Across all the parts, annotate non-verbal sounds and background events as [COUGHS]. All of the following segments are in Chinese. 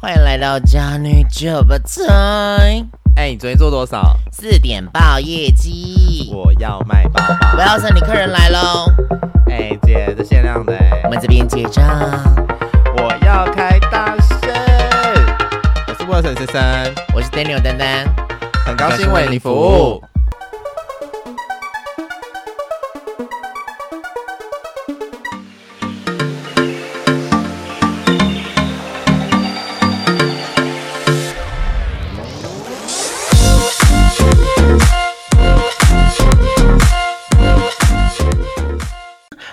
欢迎来到渣女酒吧台。哎，你昨天做多少？四点报业绩。我要卖包包。我要是你客人来喽。哎，姐，这限量的。我们这边结账。我要开大声。我是沃森先生，我是 Daniel 丹丹，很高兴为你服务。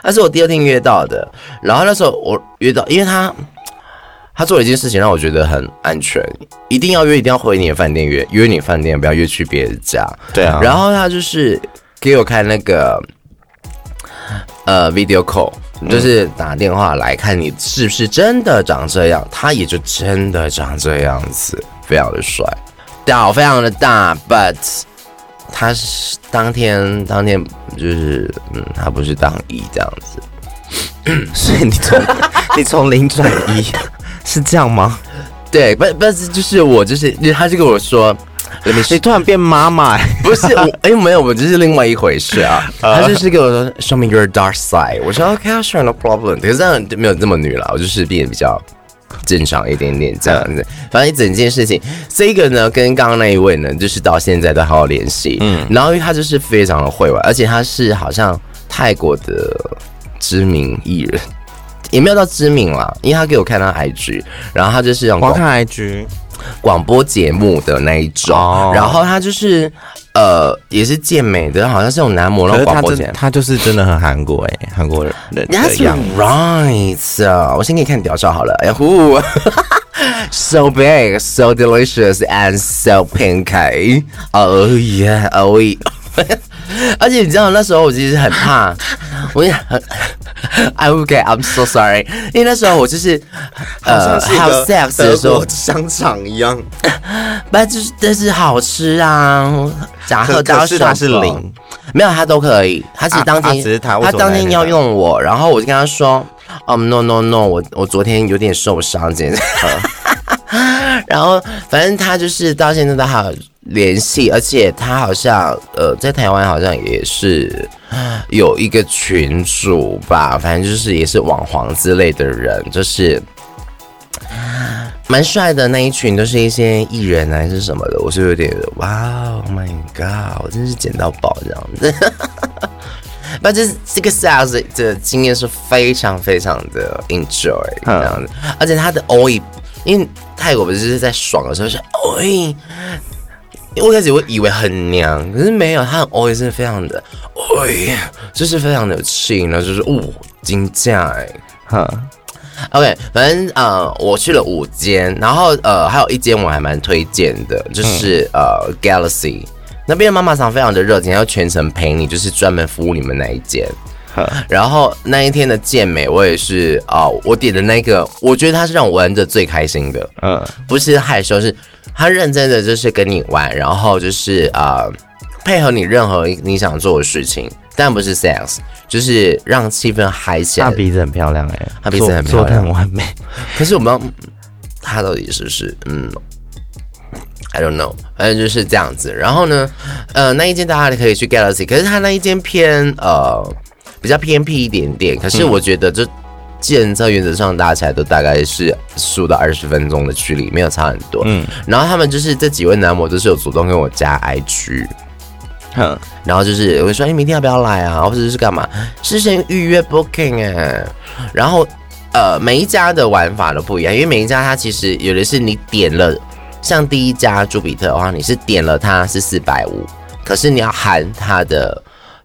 那是我第二天约到的，然后那时候我约到，因为他他做了一件事情让我觉得很安全，一定要约，一定要回你的饭店约，约你饭店，不要约去别人家。对啊。然后他就是给我看那个呃 video call，就是打电话来看你是不是真的长这样，他也就真的长这样子，非常的帅，屌非常的大，but。他是当天当天就是嗯，他不是当一这样子，[LAUGHS] 所以你从你从零转一是这样吗？对，不不是就是我就是，他就跟我说，你突然变妈妈，不是我哎没有，我这是另外一回事 [LAUGHS] 啊。他就是跟我说，Show me your dark side。我说 OK，sure no problem。可是这样没有这么女了，我就是变得比较。正常一点点这样子，反正一整件事情，这个呢跟刚刚那一位呢，就是到现在都还有联系。嗯，然后因为他就是非常的会玩，而且他是好像泰国的知名艺人，也没有到知名啦，因为他给我看他 IG，然后他就是用光看 IG 广播节目的那一种，哦、然后他就是。呃，也是健美的，好像是种男模的广播节目。他就是真的很韩国哎，韩国人的样 right 啊！我先给你看屌照好了。哎呀呼，so big, so delicious and so pink. Oh yeah, oh yeah. [LAUGHS] [LAUGHS] 而且你知道那时候我其实很怕，[LAUGHS] 我也很，OK, I'm so sorry，因为那时候我就是呃，have sex 的时候。香肠一样，[LAUGHS] 不就是但是好吃啊，假喝到手他是零，没有他都可以，他是当天，他当天要用我，然后我就跟他说，哦，no no no，我我昨天有点受伤，这样，然后反正他就是到现在都还有。联系，而且他好像呃，在台湾好像也是有一个群主吧，反正就是也是网黄之类的人，就是蛮帅的那一群，都是一些艺人还是什么的，我是有点哇，Oh my god，我真是捡到宝这样子。反正这个 sales 的经验是非常非常的 enjoy 这样子，而且他的 oi，因为泰国不是在爽的时候是 oi。我开始会以为很娘，可是没有，他很 oi 是非常的 oi，就是非常的有气，然后就是哦，金价哎，哈，OK，反正呃，我去了五间，然后呃，还有一间我还蛮推荐的，就是、嗯、呃，Galaxy。那边的妈妈桑非常的热情，要全程陪你，就是专门服务你们那一间。然后那一天的健美，我也是啊、呃，我点的那个，我觉得它是让我玩的最开心的，嗯，不是害羞，是。他认真的就是跟你玩，然后就是呃配合你任何你想做的事情，但不是 sex，就是让气氛嗨起来。他鼻子很漂亮哎、欸，他鼻子很漂亮，很完美。可是我们他到底是不是嗯，I don't know，反正就是这样子。然后呢，呃那一间大家可以去 Galaxy，可是他那一间偏呃比较偏僻一点点。可是我觉得这。建设原则上搭起来都大概是十五到二十分钟的距离，没有差很多。嗯，然后他们就是这几位男模都是有主动跟我加 IG，哼，然后就是我说，哎，明天要不要来啊？或者是干嘛？事先预约 booking 哎。然后呃，每一家的玩法都不一样，因为每一家它其实有的是你点了，像第一家朱比特的话，你是点了它是四百五，可是你要含它的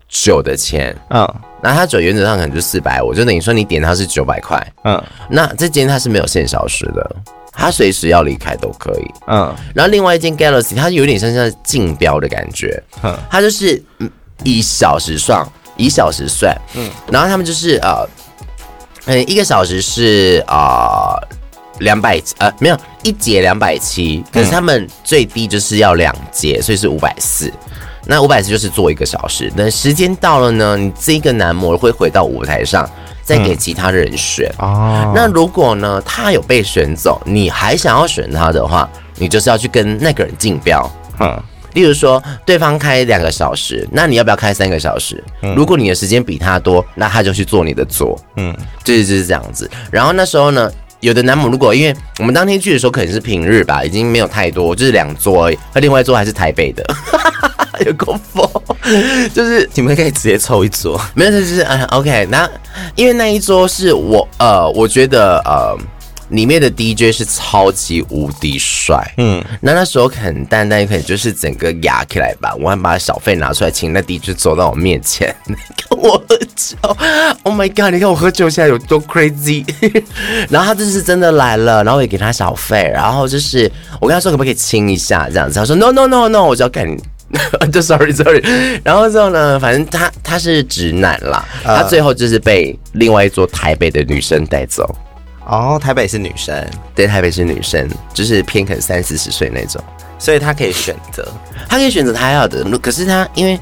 酒的钱，嗯。那它酒原则上可能就四百五，就等于说你点它是九百块。嗯，那这间它是没有限小时的，它随时要离开都可以。嗯，然后另外一间 Galaxy 它有点像像竞标的感觉，嗯，它就是以小时算，以小时算。嗯，然后他们就是呃，嗯，一个小时是啊两百呃没有一节两百七，可是他们最低就是要两节，所以是五百四。那五百次就是做一个小时。等时间到了呢，你这个男模会回到舞台上，再给其他人选。哦、嗯，那如果呢，他有被选走，你还想要选他的话，你就是要去跟那个人竞标。嗯。例如说，对方开两个小时，那你要不要开三个小时？嗯、如果你的时间比他多，那他就去做你的座。嗯，就是就是这样子。然后那时候呢，有的男模如果因为我们当天去的时候可能是平日吧，已经没有太多，就是两桌而已，那另外一桌还是台北的，[LAUGHS] 有够疯，就是 [LAUGHS] 你们可以直接凑一桌，[LAUGHS] 没有，就是嗯，OK。那因为那一桌是我呃，我觉得呃。里面的 DJ 是超级无敌帅，嗯，那那时候很淡淡，可能就是整个压起来吧。我还把小费拿出来，请那 DJ 走到我面前跟我喝酒。Oh my god！你看我喝酒现在有多 crazy。然后他这次真的来了，然后我也给他小费，然后就是我跟他说可不可以亲一下这样子，他说 No No No No，我就要干，[LAUGHS] 就 Sorry Sorry。然后之后呢，反正他他是直男啦，他最后就是被另外一座台北的女生带走。哦，台北是女生，对，台北是女生，就是偏可能三四十岁那种，所以他可以选择，他可以选择他要的。可是他因为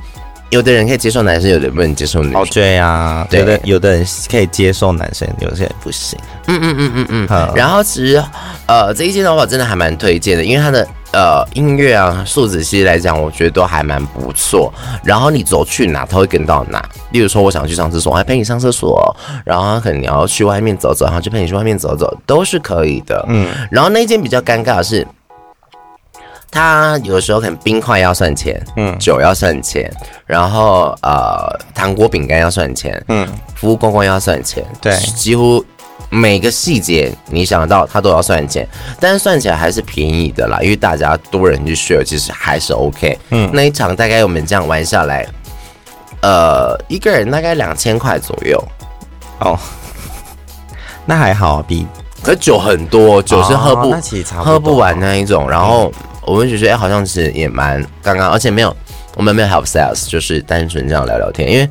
有的人可以接受男生，有的人不能接受女生。哦，对啊，有的，有的人可以接受男生，有些人不行。嗯嗯嗯嗯嗯。好，然后其实呃，这一间的话真的还蛮推荐的，因为它的。呃，音乐啊，素质其实来讲，我觉得都还蛮不错。然后你走去哪，他会跟到哪。例如说，我想去上厕所，我还陪你上厕所。然后可能你要去外面走走，然后就陪你去外面走走，都是可以的。嗯。然后那间比较尴尬的是，他有时候可能冰块要算钱，嗯，酒要算钱，然后呃，糖果饼干要算钱，嗯，服务公关要算钱，对，几乎。每个细节你想到他都要算钱，但是算起来还是便宜的啦，因为大家多人去 share，其实还是 OK。嗯，那一场大概我们这样玩下来，呃，一个人大概两千块左右。哦，那还好，比可酒很多，酒是喝不、哦、喝不完那一种。然后我们觉得哎，好像是也蛮刚刚，而且没有我们没有 help sales，就是单纯这样聊聊天，因为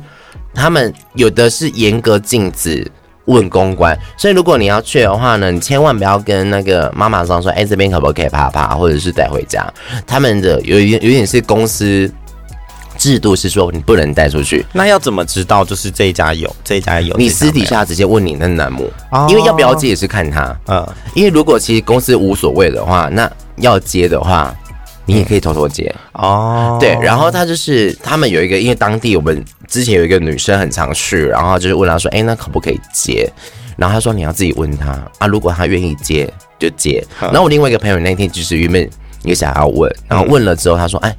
他们有的是严格禁止。问公关，所以如果你要去的话呢，你千万不要跟那个妈妈桑说，哎、欸，这边可不可以啪啪，或者是带回家？他们的有一点有点是公司制度是说你不能带出去。那要怎么知道就是这一家有，这一家有？你私底下直接问你的男模，哦、因为要不要接也是看他。嗯，因为如果其实公司无所谓的话，那要接的话。你也可以偷偷接哦，对，然后他就是他们有一个，因为当地我们之前有一个女生很常去，然后就是问她说，哎，那可不可以接？然后她说你要自己问她啊，如果她愿意接就接。然后我另外一个朋友那天就是原本也想要问，然后问了之后她说，哎，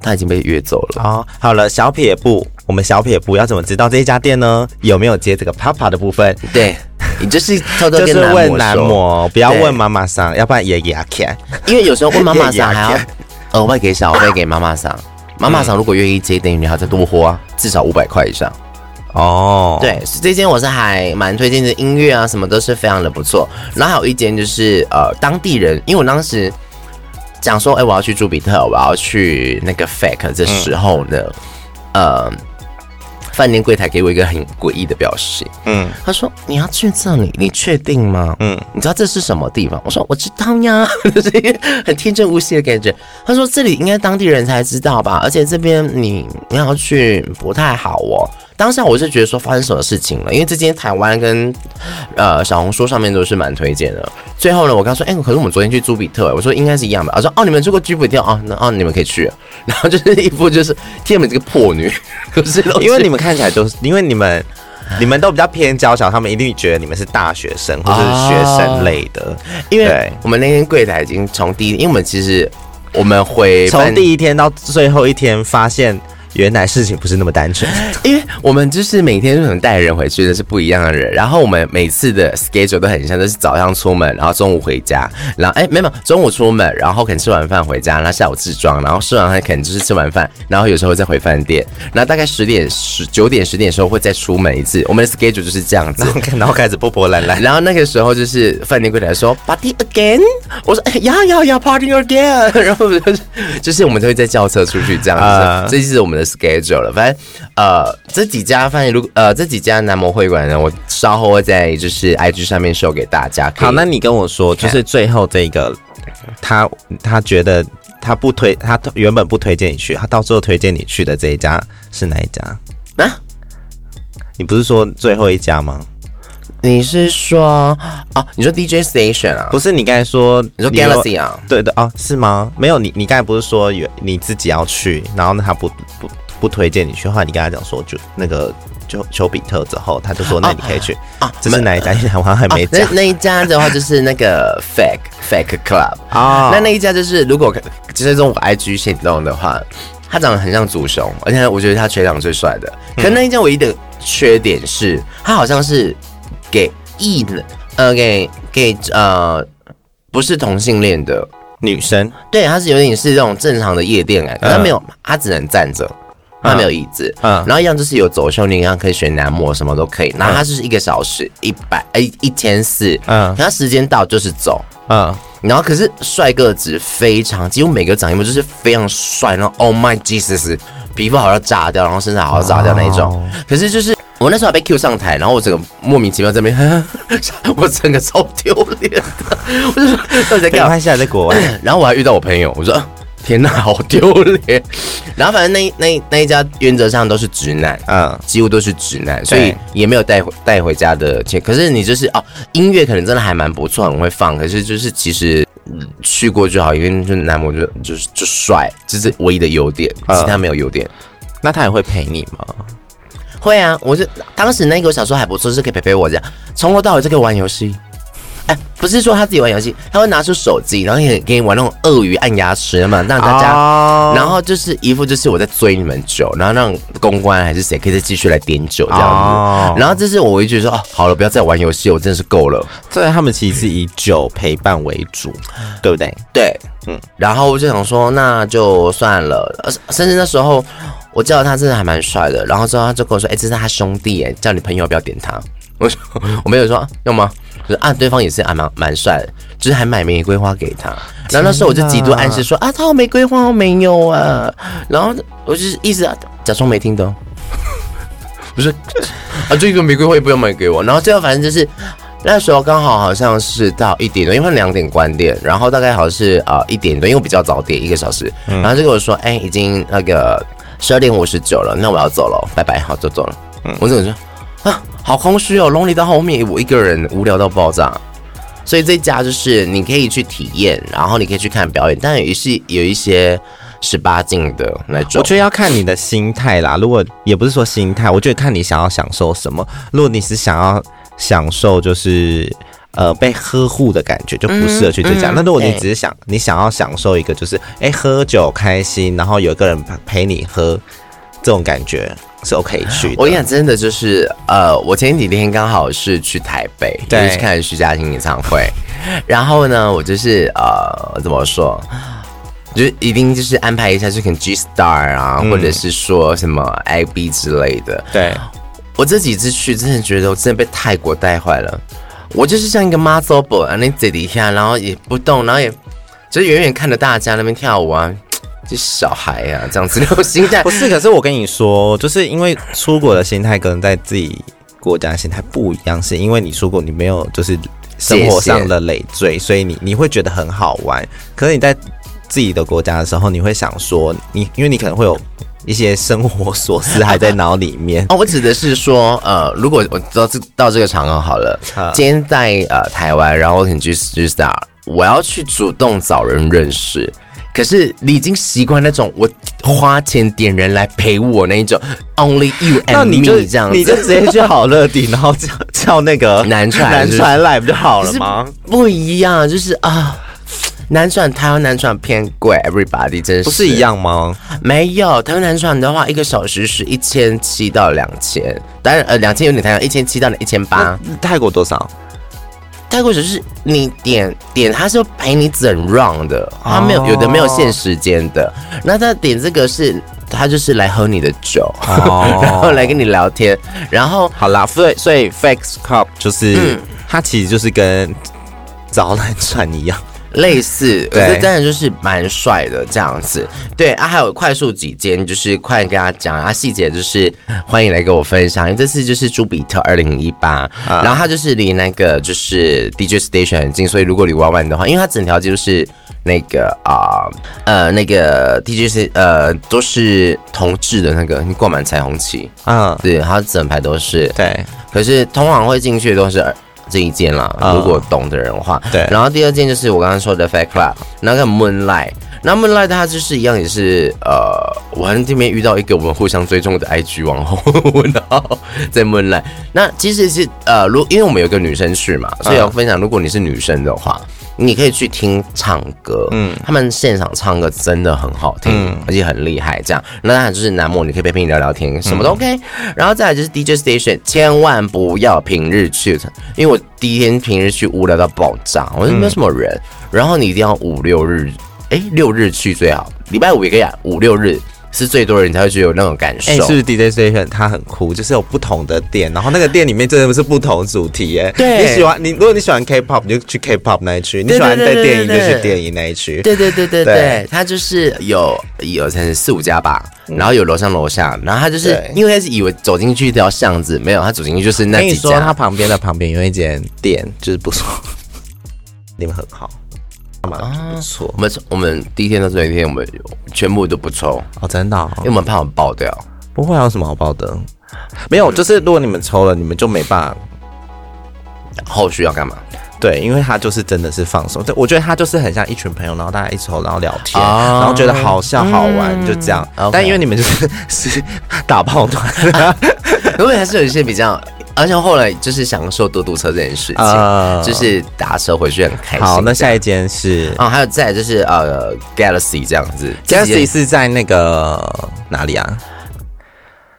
她已经被约走了。哦，好了，小撇步，我们小撇步要怎么知道这一家店呢？有没有接这个啪啪的部分？对。你就是偷偷跟就是问男模，不要问妈妈桑，要不然也给他看。因为有时候问妈妈桑还要 [LAUGHS] 额外给小费给妈妈桑。妈妈桑如果愿意接，等于你还要再多花至少五百块以上。哦，对，这间我是还蛮推荐的，音乐啊什么都是非常的不错。然后还有一间就是呃当地人，因为我当时讲说，哎，我要去朱比特，我要去那个 Fake 这时候呢，嗯、呃。饭店柜台给我一个很诡异的表情，嗯，他说，你要去这里，你确定吗？嗯，你知道这是什么地方？我说我知道呀，[LAUGHS] 就是一个很天真无邪的感觉。他说这里应该当地人才知道吧，而且这边你你要去不太好哦。当下我是觉得说发生什么事情了，因为这间台湾跟呃小红书上面都是蛮推荐的。最后呢，我刚说，哎、欸，可是我们昨天去朱比特，我说应该是一样吧。我说哦，你们去过朱比特哦？那哦，你们可以去。[LAUGHS] 然后就是一副就是天美这个破女，可是因为你们看起来都是，因为你们你们都比较偏娇小，他们一定觉得你们是大学生或者是学生类的。因为我们那天柜台已经从第一，因为我们其实我们回从第一天到最后一天发现。原来事情不是那么单纯，[LAUGHS] 因为我们就是每天都可能带人回去的是不一样的人，然后我们每次的 schedule 都很像，都是早上出门，然后中午回家，然后哎没有，中午出门，然后可能吃完饭回家，然后下午自装，然后吃完饭可能就是吃完饭，然后有时候再回饭店，然后大概十点十九点十点的时候会再出门一次，我们的 schedule 就是这样子，然后开始波波澜澜，然后那个时候就是饭店柜台说 party again，我说哎呀呀呀 party again，[LAUGHS] 然后就是就是我们就会在叫车出去这样子，呃、这就是我们的 schedule。了，反正呃，这几家饭店，如果呃这几家男模会馆呢，我稍后会在就是 IG 上面秀给大家。好，那你跟我说，就是最后这个，他他觉得他不推，他原本不推荐你去，他到最后推荐你去的这一家是哪一家？啊？你不是说最后一家吗？你是说哦？你说 DJ Station 啊？不是，你刚才说你说 Galaxy 啊？对的啊，是吗？没有，你你刚才不是说有你自己要去，然后呢他不不不推荐你去，后来你跟他讲说就那个就丘比特之后，他就说那你可以去啊。这是哪一家？好像还没讲。那那一家的话就是那个 Fake [LAUGHS] Fake Club 啊。那那一家就是如果就是用我 IG 行动的话，他长得很像祖雄，而且我觉得他全场最帅的。可那一家唯一的缺点是，他好像是。给异的，呃，给给呃，不是同性恋的女生，对，他是有点是这种正常的夜店哎，他没有，他只能站着，他没有椅子，嗯，然后一样就是有走秀，你一样可以选男模，什么都可以，然后他就是一个小时一百，哎，一千四，嗯，他时间到就是走，嗯，然后可是帅个子非常，几乎每个长一模就是非常帅，然后 Oh my Jesus，皮肤好像炸掉，然后身材好像炸掉那一种，可是就是。我那时候还被 Q 上台，然后我整个莫名其妙这边，[LAUGHS] 我整个超丢脸的。我就说，到底在干嘛？现在在国外，[COUGHS] 然后我还遇到我朋友，我说天哪，好丢脸。然后反正那那那一家原则上都是直男，嗯，几乎都是直男，所以也没有带回带回家的钱。可是你就是哦，音乐可能真的还蛮不错，很会放。可是就是其实去过就好，因为就男模就就是就帅，这是唯一的优点，其他没有优点。那他也会陪你吗？会啊，我就当时那个小时候还不错，是可以陪陪我这样，从头到尾就可以玩游戏。哎，不是说他自己玩游戏，他会拿出手机，然后也给你玩那种鳄鱼按压齿嘛，让大家，oh. 然后就是一副就是我在追你们酒，然后让公关还是谁可以再继续来点酒这样子。Oh. 然后这是我一觉得说哦，好了，不要再玩游戏，我真的是够了。所以，他们其实是以酒陪伴为主，对不对？对，嗯。然后我就想说，那就算了，甚至那时候。我叫他真的还蛮帅的，然后之后他就跟我说：“哎、欸，这是他兄弟，哎，叫你朋友要不要点他？”我说：“我没有说要吗？”就是啊，对方也是还蛮蛮帅的，就是还买玫瑰花给他。然后那时候我就极度暗示说：“啊，他有玫瑰花我没有啊。”然后我就是意思啊假装没听懂，[LAUGHS] 不是啊，这个玫瑰花也不要买给我。然后最后反正就是那时候刚好好像是到一点多，因为两点关店，然后大概好像是啊一点多，因为我比较早点一个小时，然后就跟我说：“哎、欸，已经那个。”十二点五十九了，那我要走了，拜拜，好，就走了。嗯，我怎么说啊？好空虚哦，lonely 到后面，我一个人无聊到爆炸。所以这家就是你可以去体验，然后你可以去看表演，但也是有一些十八禁的那种。我觉得要看你的心态啦。如果也不是说心态，我觉得看你想要享受什么。如果你是想要享受，就是。呃，被呵护的感觉就不适合去这家。那、嗯嗯、如果你只是想，欸、你想要享受一个，就是哎、欸，喝酒开心，然后有一个人陪你喝，这种感觉是 OK 去的。我跟你讲，真的就是，呃，我前几天刚好是去台北，对，去看徐佳莹演唱会。[LAUGHS] 然后呢，我就是呃，怎么说，就一定就是安排一下，就可能 G Star 啊，嗯、或者是说什么 IB 之类的。对，我这几次去，真的觉得我真的被泰国带坏了。我就是像一个 muscle boy 啊，那在底下，然后也不动，然后也就远远看着大家那边跳舞啊，就小孩呀、啊、这样子那种心态。[LAUGHS] 不是，可是我跟你说，就是因为出国的心态跟在自己国家的心态不一样，是因为你出国你没有就是生活上的累赘，所以你你会觉得很好玩。可是你在自己的国家的时候，你会想说你，因为你可能会有。一些生活琐事还在脑里面 [LAUGHS] 哦。我指的是说，呃，如果我到这到这个场合好了，啊、今天在呃台湾，然后我可能去 Star，我要去主动找人认识。可是你已经习惯那种我花钱点人来陪我那一种，Only you and me 这样子，你就直接去好乐迪，然后叫叫那个 [LAUGHS] 男传男传来不就好了吗？不一样，就是啊。男传台湾男传偏贵，Everybody 真是不是一样吗？没有台湾男传的话，一个小时是一千七到两千，当然呃两千有点太高，一千七到一千八。泰国多少？泰国只是你点点，他是陪你整 round 的，他没有有的没有限时间的。那他点这个是，他就是来喝你的酒，[LAUGHS] 然后来跟你聊天，然后好啦，所以所以 Fake Club 就是他其实就是跟找男传一样。类似，可是真的就是蛮帅的这样子。对啊，还有快速几间，就是快跟大家讲啊，细节就是欢迎来跟我分享。因为这次就是朱比特二零一八，然后它就是离那个就是 DJ Station 很近，所以如果你玩玩的话，因为它整条街就是那个啊呃，呃那个 DJ 是呃都是同志的那个，你挂满彩虹旗。啊，对，它整排都是。对，可是通常会进去的都是这一件啦，如果懂的人的话，对。然后第二件就是我刚刚说的 Fat Club，那个 Moonlight。那 Moonlight 它就是一样，也是呃，我在这边遇到一个我们互相追踪的 IG 网红，然后 [LAUGHS] 在 Moonlight。那其实是呃，如因为我们有个女生去嘛，所以要分享，如果你是女生的话，你可以去听唱歌，嗯，他们现场唱歌真的很好听，嗯，而且很厉害。这样，那当然就是男模，你可以陪陪你聊聊天，什么都 OK。然后再来就是 DJ Station，千万不要平日去，因为我第一天平日去无聊到爆炸，我说没有什么人，然后你一定要五六日。哎，六日去最好，礼拜五也可以啊，五六日是最多人才会觉得有那种感受。哎，是不是 DJ Station 它很酷，就是有不同的店，然后那个店里面真的是不同主题耶。对，你喜欢你，如果你喜欢 K-pop，你就去 K-pop 那一区；你喜欢在电影，就去电影那一区。对对对对对，它就是有有才是四五家吧，然后有楼上楼下，然后它就是因为他是以为走进去一条巷子，没有，他走进去就是那几家。说他旁边的旁边有一间店，就是不错，[LAUGHS] 你们很好。啊，不错。我们我们第一天到最后一天，我们全部都不抽哦，真的，哦，因为我们怕我们爆掉。不会有什么好爆的？没有，就是如果你们抽了，你们就没办法。后续要干嘛？对，因为他就是真的是放松。对，我觉得他就是很像一群朋友，然后大家一抽，然后聊天，然后觉得好笑好玩，就这样。但因为你们就是是 [LAUGHS] 打炮团，[LAUGHS] 因为还是有一些比较。而且后来就是享受嘟嘟车这件事情，呃、就是打车回去很开心。好，那下一间是啊、哦，还有再就是呃，Galaxy 这样子。Galaxy 是在那个哪里啊？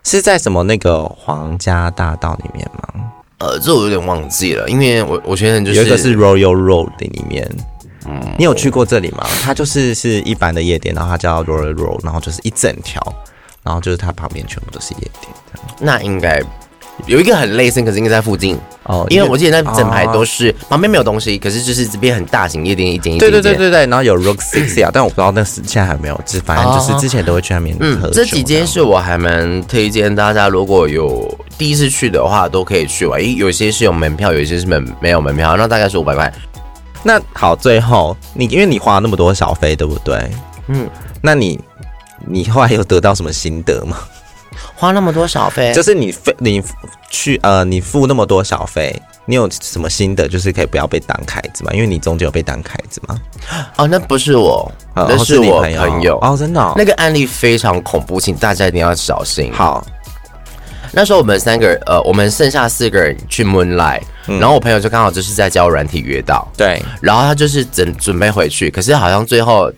是在什么那个皇家大道里面吗？呃，这我有点忘记了，因为我我觉得就是有一个是 Royal Road 里面。嗯，你有去过这里吗？它就是是一般的夜店，然后它叫 Royal Road，然后就是一整条，然后就是它旁边全部都是夜店。那应该。有一个很类似，可是应该在附近哦，因为我记得那整排都是、哦、旁边没有东西，可是就是这边很大型夜店，一间一间。对对对对对，然后有 Rock Six [CLEARS THROAT] 啊，但我不知道那是现在还没有，就反正就是之前都会去那边、嗯。这几间是我还蛮推荐大家，如果有第一次去的话，都可以去玩。因为有些是有门票，有些是门没有门票，那大概是五百块。那好，最后你因为你花了那么多小费，对不对？嗯，那你你后来有得到什么心得吗？花那么多小费，就是你费你去呃，你付那么多小费，你有什么心得？就是可以不要被当凯子嘛？因为你中间有被当凯子嘛？哦，那不是我，那、呃、是我朋友，朋友哦，真的、哦，那个案例非常恐怖，请大家一定要小心。好，那时候我们三个人，呃，我们剩下四个人去 Moonlight，、嗯、然后我朋友就刚好就是在教软体约到，对，然后他就是准准备回去，可是好像最后。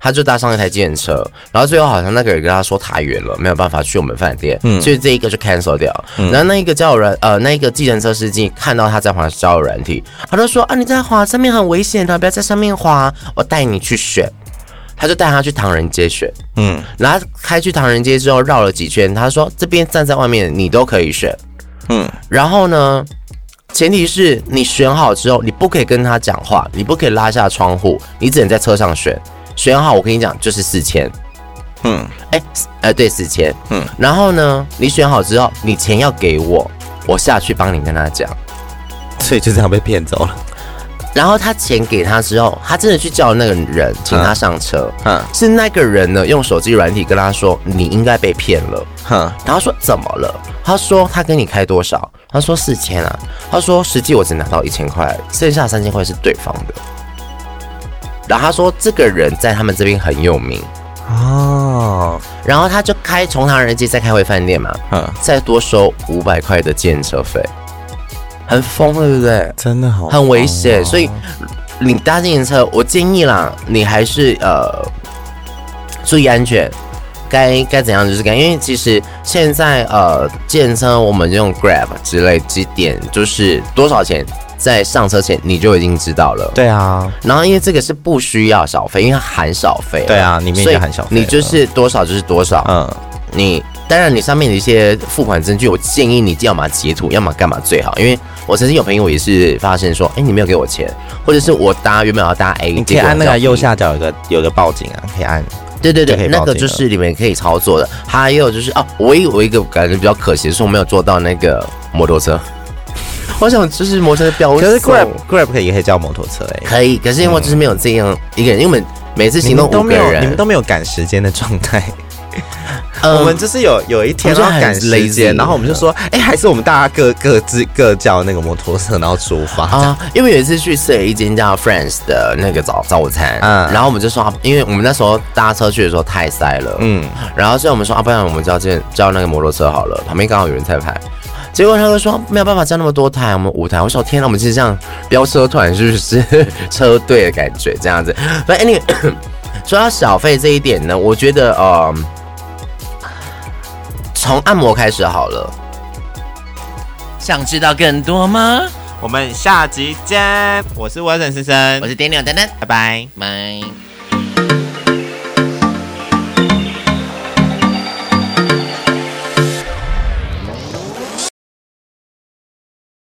他就搭上一台计程车，然后最后好像那个人跟他说太远了，没有办法去我们饭店，嗯，所以这一个就 cancel 掉。嗯、然后那一个交友软呃，那一个计程车司机看到他在滑交友软体，他就说啊，你在滑上面很危险的，不要在上面滑，我带你去选。他就带他去唐人街选，嗯，然后开去唐人街之后绕了几圈，他说这边站在外面你都可以选，嗯，然后呢，前提是你选好之后，你不可以跟他讲话，你不可以拉下窗户，你只能在车上选。选好，我跟你讲，就是四千。嗯，哎、欸，呃，对，四千。嗯，然后呢，你选好之后，你钱要给我，我下去帮你跟他讲。所以就这样被骗走了。然后他钱给他之后，他真的去叫那个人请他上车。嗯，是那个人呢，用手机软体跟他说：“你应该被骗了。”哼，然后说怎么了？他说他跟你开多少？他说四千啊。他说实际我只拿到一千块，剩下三千块是对方的。然后他说，这个人在他们这边很有名哦，然后他就开从唐人街再开回饭店嘛，嗯，再多收五百块的计程车费，很疯，对不对？真的好，很危险。所以你搭自行车，我建议啦，你还是呃注意安全，该该怎样就是该，因为其实现在呃计程车我们用 Grab 之类几点就是多少钱。在上车前你就已经知道了，对啊。然后因为这个是不需要小费，因为它含小费，对啊，里面也含小费，你就是多少就是多少。嗯，你当然你上面的一些付款证据，我建议你要么截图，要么干嘛最好。因为我曾经有朋友也是发现说，哎，你没有给我钱，或者是我搭原本要搭 A，你可以按那个右下角有个有个报警啊，可以按。对对对，那个就是里面可以操作的。还有就是哦，我有我一个感觉比较可惜的是，我没有坐到那个摩托车。好想就是摩托车飙，可是 Grab Grab 可以也可以叫摩托车哎，可以，可是因为就是没有这样一个人，因为我们每次行动五个人，你们都没有赶时间的状态。我们就是有有一天要赶时间，然后我们就说，哎，还是我们大家各各自各叫那个摩托车，然后出发。[LAUGHS] 啊。因为有一次去吃了一间叫 Friends 的那个早早餐，嗯，然后我们就说，因为我们那时候搭车去的时候太塞了，嗯，然后所以我们说啊，不然我们叫这叫那个摩托车好了，旁边刚好有人在排。结果他就说没有办法加那么多台，我们舞台。我说天哪，我们其实这样飙车团是不是车队的感觉这样子？[LAUGHS] 反正 anyway [COUGHS] 说到小费这一点呢，我觉得呃。从按摩开始好了，想知道更多吗？我们下集见。我是 Wilson 先生，我是 Daniel 丹丹，拜拜，拜。